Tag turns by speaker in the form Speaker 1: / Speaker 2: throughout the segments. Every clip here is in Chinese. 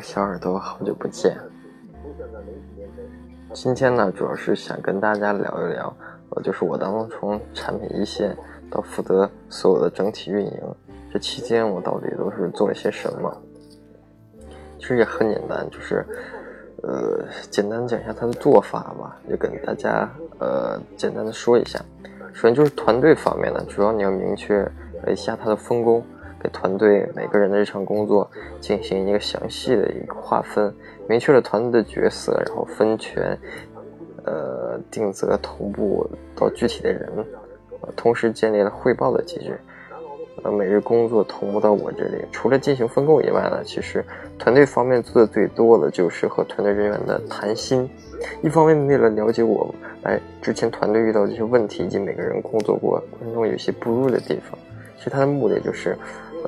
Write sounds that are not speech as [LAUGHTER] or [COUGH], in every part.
Speaker 1: 小耳朵，好久不见。今天呢，主要是想跟大家聊一聊，呃，就是我当中从产品一线到负责所有的整体运营，这期间我到底都是做了些什么？其实也很简单，就是，呃，简单讲一下它的做法吧，就跟大家呃简单的说一下。首先就是团队方面呢，主要你要明确一下它的分工。给团队每个人的日常工作进行一个详细的一个划分，明确了团队的角色，然后分权，呃，定责同步到具体的人，同时建立了汇报的机制，呃，每日工作同步到我这里。除了进行分工以外呢，其实团队方面做的最多的就是和团队人员的谈心，一方面为了了解我，哎，之前团队遇到这些问题以及每个人工作过程中有些不入的地方，其实他的目的就是。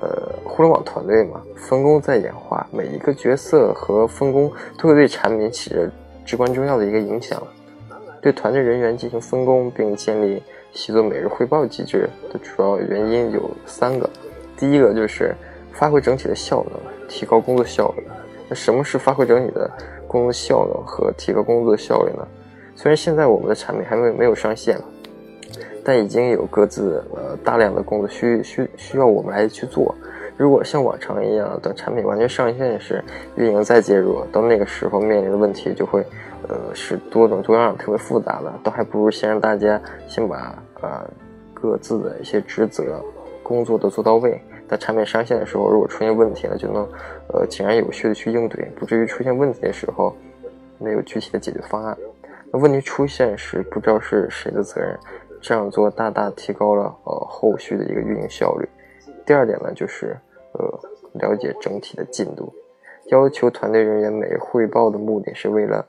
Speaker 1: 呃，互联网团队嘛，分工在演化，每一个角色和分工都会对产品起着至关重要的一个影响。对团队人员进行分工并建立习作每日汇报机制的主要原因有三个。第一个就是发挥整体的效能，提高工作效率。那什么是发挥整体的工作效能和提高工作效率呢？虽然现在我们的产品还没没有上线。但已经有各自呃大量的工作需需需要我们来去做。如果像往常一样，等产品完全上线时，运营再介入，到那个时候面临的问题就会呃是多种多样、特别复杂的。倒还不如先让大家先把呃各自的一些职责工作都做到位。在产品上线的时候，如果出现问题了，就能呃井然有序的去应对，不至于出现问题的时候没有具体的解决方案。那问题出现时，不知道是谁的责任。这样做大大提高了呃后续的一个运营效率。第二点呢，就是呃了解整体的进度，要求团队人员每汇报的目的是为了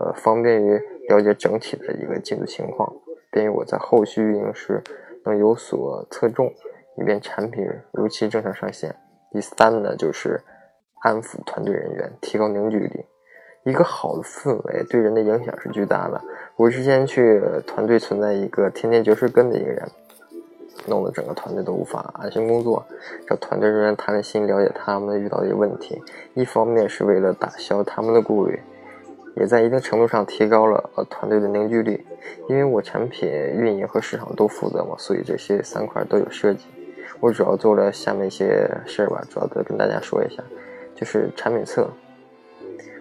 Speaker 1: 呃方便于了解整体的一个进度情况，便于我在后续运营时能有所侧重，以便产品如期正常上线。第三呢，就是安抚团队人员，提高凝聚力。一个好的氛围对人的影响是巨大的。我之前去团队存在一个天天嚼舌根的一个人，弄得整个团队都无法安心工作。找团队人员谈了心，了解他们遇到的一个问题，一方面是为了打消他们的顾虑，也在一定程度上提高了呃团队的凝聚力。因为我产品运营和市场都负责嘛，所以这些三块都有涉及。我主要做了下面一些事儿吧，主要的跟大家说一下，就是产品侧。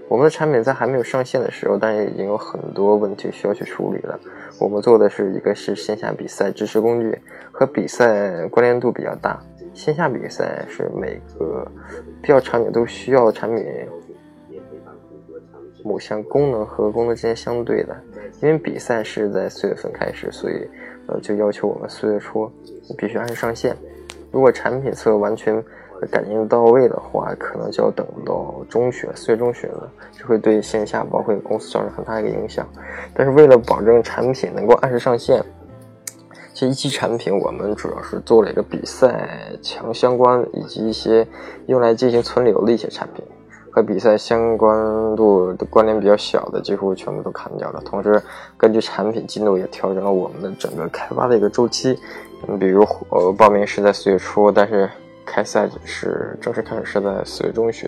Speaker 1: 我们的产品在还没有上线的时候，但也已经有很多问题需要去处理了。我们做的是一个是线下比赛支持工具，和比赛关联度比较大。线下比赛是每个必要场景都需要产品某项功能和功能之间相对的。因为比赛是在四月份开始，所以呃就要求我们四月初必须按时上线。如果产品侧完全感应到位的话，可能就要等到中旬，四月中旬了，就会对线下包括公司造成很大一个影响。但是为了保证产品能够按时上线，这一期产品我们主要是做了一个比赛强相关以及一些用来进行存留的一些产品，和比赛相关度的关联比较小的几乎全部都砍掉了。同时，根据产品进度也调整了我们的整个开发的一个周期。嗯比如，呃，报名是在四月初，但是开赛是正式开始是在四月中旬，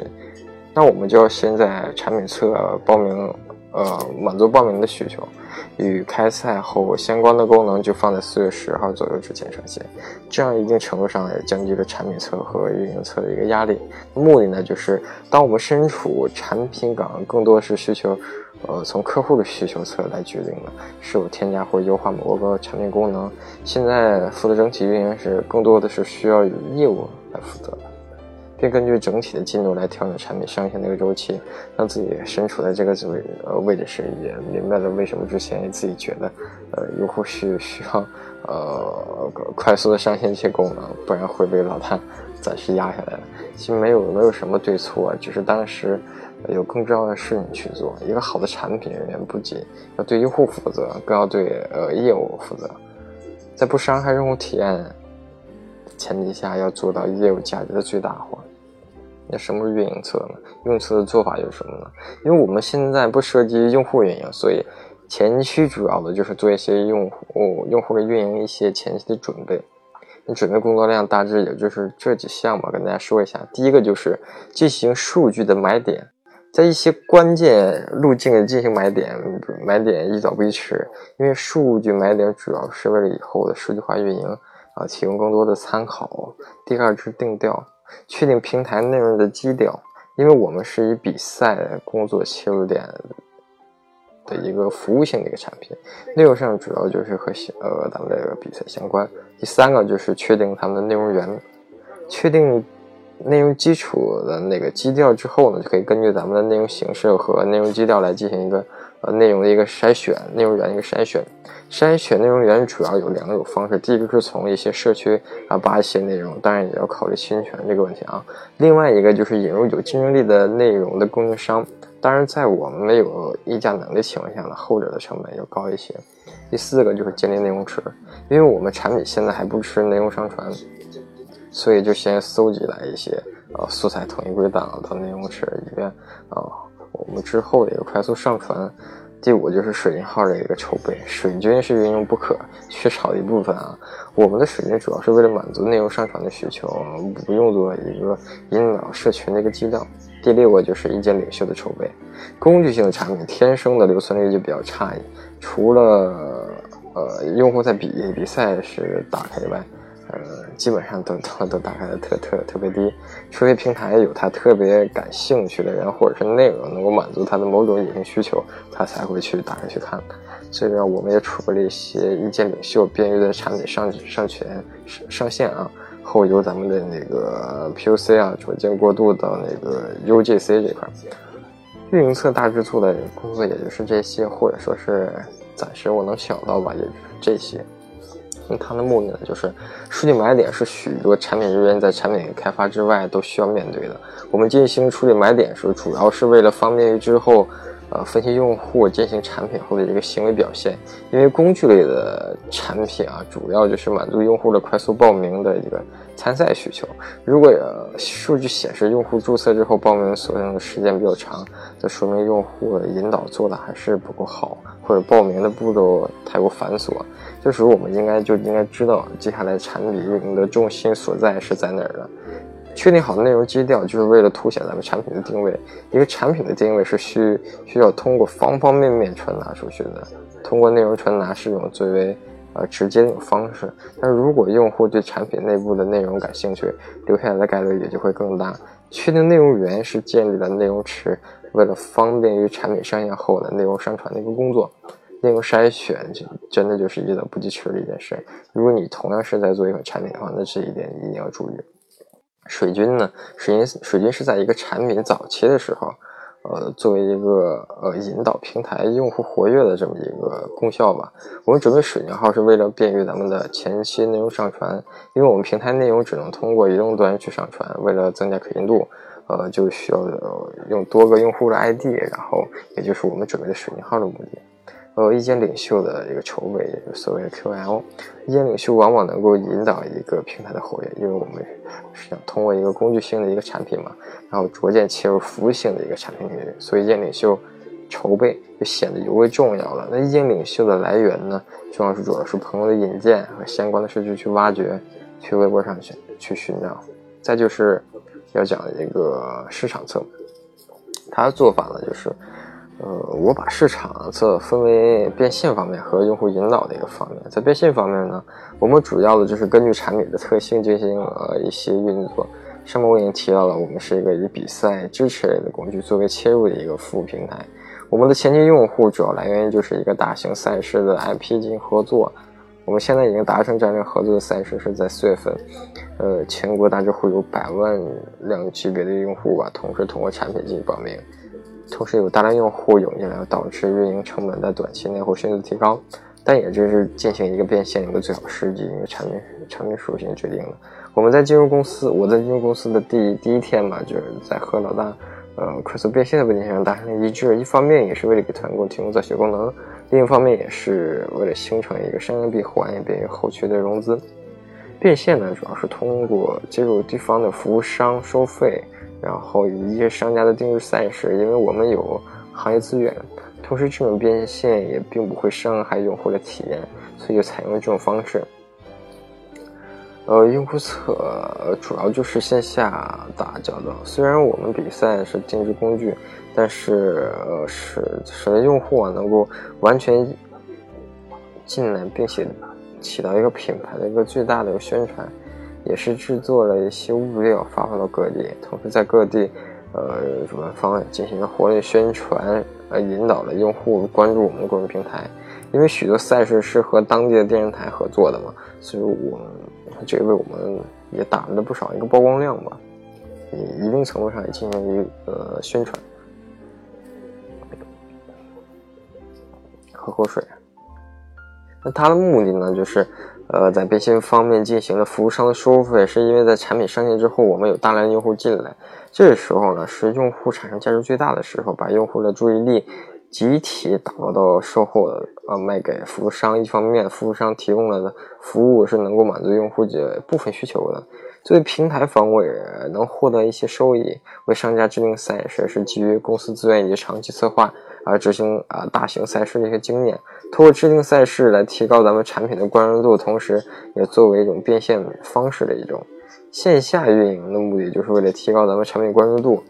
Speaker 1: 那我们就要先在产品侧报名，呃，满足报名的需求，与开赛后相关的功能就放在四月十号左右之前上线，这样一定程度上也降低了产品侧和运营侧的一个压力。目的呢，就是当我们身处产品岗，更多是需求。呃，从客户的需求侧来决定的，是否添加或优化某个产品功能。现在负责整体运营时，更多的是需要业务来负责，并根据整体的进度来调整产品上线的一个周期。让自己身处在这个位呃位置时，也明白了为什么之前自己觉得，呃，用户需需要呃快速的上线一些功能，不然会被老大 [LAUGHS] 暂时压下来了。其实没有没有什么对错，只是当时。有更重要的事情去做。一个好的产品人员不仅要对用户负责，更要对呃业务负责，在不伤害用户体验前提下，要做到业务价值的最大化。那什么是运营侧呢？运营侧的做法有什么呢？因为我们现在不涉及用户运营，所以前期主要的就是做一些用户用户的运营一些前期的准备。你准备工作量大致也就是这几项吧，跟大家说一下。第一个就是进行数据的买点，在一些关键路径进行买点，买点一早不宜迟，因为数据买点主要是为了以后的数据化运营啊提供更多的参考。第二是定调，确定平台内容的基调，因为我们是以比赛工作切入点。的一个服务性的一个产品，内容上主要就是和呃咱们这个比赛相关。第三个就是确定他们的内容源，确定内容基础的那个基调之后呢，就可以根据咱们的内容形式和内容基调来进行一个呃内容的一个筛选，内容源一个筛选。筛选内容源主要有两种方式，第一个是从一些社区啊扒一些内容，当然也要考虑侵权这个问题啊。另外一个就是引入有竞争力的内容的供应商。当然，在我们没有议价能力情况下呢，后者的成本要高一些。第四个就是建立内容池，因为我们产品现在还不支持内容上传，所以就先搜集来一些呃素材统一归档到内容池，以便啊我们之后的一个快速上传。第五就是水军号的一个筹备，水军是运用不可缺少的一部分啊。我们的水军主要是为了满足内容上传的需求，不用做一个引导社群的一个基调。第六个就是意见领袖的筹备，工具性的产品天生的留存率就比较差，除了呃用户在比比赛时打开以外。呃，基本上都都都打开的特特特别低，除非平台有他特别感兴趣的人，或者是内容能够满足他的某种隐性需求，他才会去打开去看。所以呢，我们也储备了一些意见领袖便于的产品上上全上上线啊，后由咱们的那个 POC 啊，逐渐过渡到那个 UGC 这块。运营侧大致做的工作也就是这些，或者说是暂时我能想到吧，也就是这些。它的目的呢，就是数据买点是许多产品人员在产品开发之外都需要面对的。我们进行数据买点时，主要是为了方便于之后，呃，分析用户进行产品后的一个行为表现。因为工具类的产品啊，主要就是满足用户的快速报名的一个参赛需求。如果数据显示用户注册之后报名所用的时间比较长，这说明用户的引导做的还是不够好，或者报名的步骤太过繁琐。这时候我们应该就应该知道接下来产品运营的重心所在是在哪儿了。确定好的内容基调，就是为了凸显咱们产品的定位。一个产品的定位是需需要通过方方面面传达出去的。通过内容传达是一种最为呃直接的一种方式。但如果用户对产品内部的内容感兴趣，留下来的概率也就会更大。确定内容源是建立了内容池，为了方便于产品上线后的内容上传的一个工作。内容筛选就真的就是一早不及迟的一件事。如果你同样是在做一款产品的话，那这一点一定要注意。水军呢，水军水军是在一个产品早期的时候，呃，作为一个呃引导平台用户活跃的这么一个功效吧。我们准备水军号是为了便于咱们的前期内容上传，因为我们平台内容只能通过移动端去上传，为了增加可信度，呃，就需要用多个用户的 ID，然后也就是我们准备的水军号的目的。呃，意见领袖的一个筹备，所谓的 QL。意见领袖往往能够引导一个平台的活跃，因为我们是想通过一个工具性的一个产品嘛，然后逐渐切入服务性的一个产品领域，所以意见领袖筹备就显得尤为重要了。那意见领袖的来源呢，主要是主要是朋友的引荐和相关的数据去挖掘，去微博上去去寻找。再就是要讲一个市场侧，他的做法呢就是。呃，我把市场侧分为变现方面和用户引导的一个方面。在变现方面呢，我们主要的就是根据产品的特性进行呃一些运作。上面我已经提到了，我们是一个以比赛支持类的工具作为切入的一个服务平台。我们的前期用户主要来源于就是一个大型赛事的 IP 进行合作。我们现在已经达成战略合作的赛事是在四月份，呃，全国大致会有百万量级别的用户吧，同时通过产品进行报名。同时有大量用户涌进来，导致运营成本在短期内会迅速提高，但也就是进行一个变现一个最好时机，因为产品产品属性决定的。我们在进入公司，我在进入公司的第第一天嘛，就是在和老大，呃，快速变现的问题上达成了一致。一方面也是为了给团购提供造血功能，另一方面也是为了形成一个商业闭环，以便于后续的融资。变现呢，主要是通过接入地方的服务商收费。然后一些商家的定制赛事，因为我们有行业资源，同时这种变现也并不会伤害用户的体验，所以就采用了这种方式。呃，用户侧主要就是线下打交道。虽然我们比赛是定制工具，但是呃，使使得用户啊能够完全进来，并且起到一个品牌的一个最大的一个宣传，也是制作了一些物料发放到各地，同时在各地呃主办方进行了活跃宣传，呃，引导了用户关注我们的个人平台。因为许多赛事是和当地的电视台合作的嘛，所以我。这为我们也打了不少一个曝光量吧，也一定程度上也进行了一个宣传。喝口水。那它的目的呢，就是呃，在变现方面进行了服务商的收费，是因为在产品上线之后，我们有大量用户进来，这时候呢，是用户产生价值最大的时候，把用户的注意力。集体打包到售后，呃，卖给服务商。一方面，服务商提供了的服务是能够满足用户的部分需求的；作为平台方，我也能获得一些收益。为商家制定赛事是基于公司资源以及长期策划而执行啊大型赛事的一些经验。通过制定赛事来提高咱们产品的关注度，同时也作为一种变现方式的一种线下运营的目的，就是为了提高咱们产品关注度。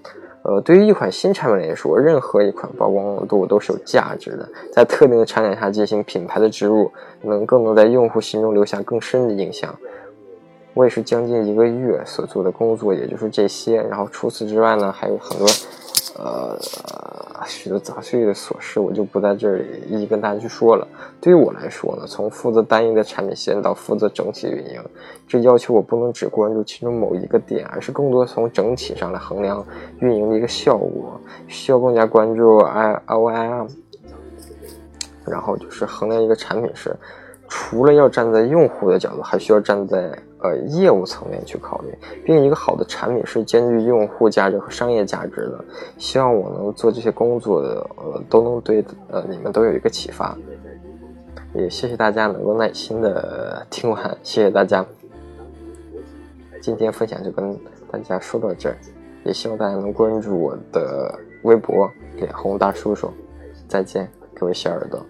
Speaker 1: 呃，对于一款新产品来说，任何一款曝光度都是有价值的。在特定的场景下进行品牌的植入，能更能在用户心中留下更深的印象。我也是将近一个月所做的工作，也就是这些。然后除此之外呢，还有很多。呃，许多杂碎的琐事，我就不在这里一一跟大家去说了。对于我来说呢，从负责单一的产品线到负责整体运营，这要求我不能只关注其中某一个点，而是更多从整体上来衡量运营的一个效果，需要更加关注 I O I M。然后就是衡量一个产品是。除了要站在用户的角度，还需要站在呃业务层面去考虑。并一个好的产品是兼具用户价值和商业价值的。希望我能做这些工作的，呃，都能对呃你们都有一个启发。也谢谢大家能够耐心的听完，谢谢大家。今天分享就跟大家说到这儿，也希望大家能关注我的微博脸红大叔叔。再见，各位小耳朵。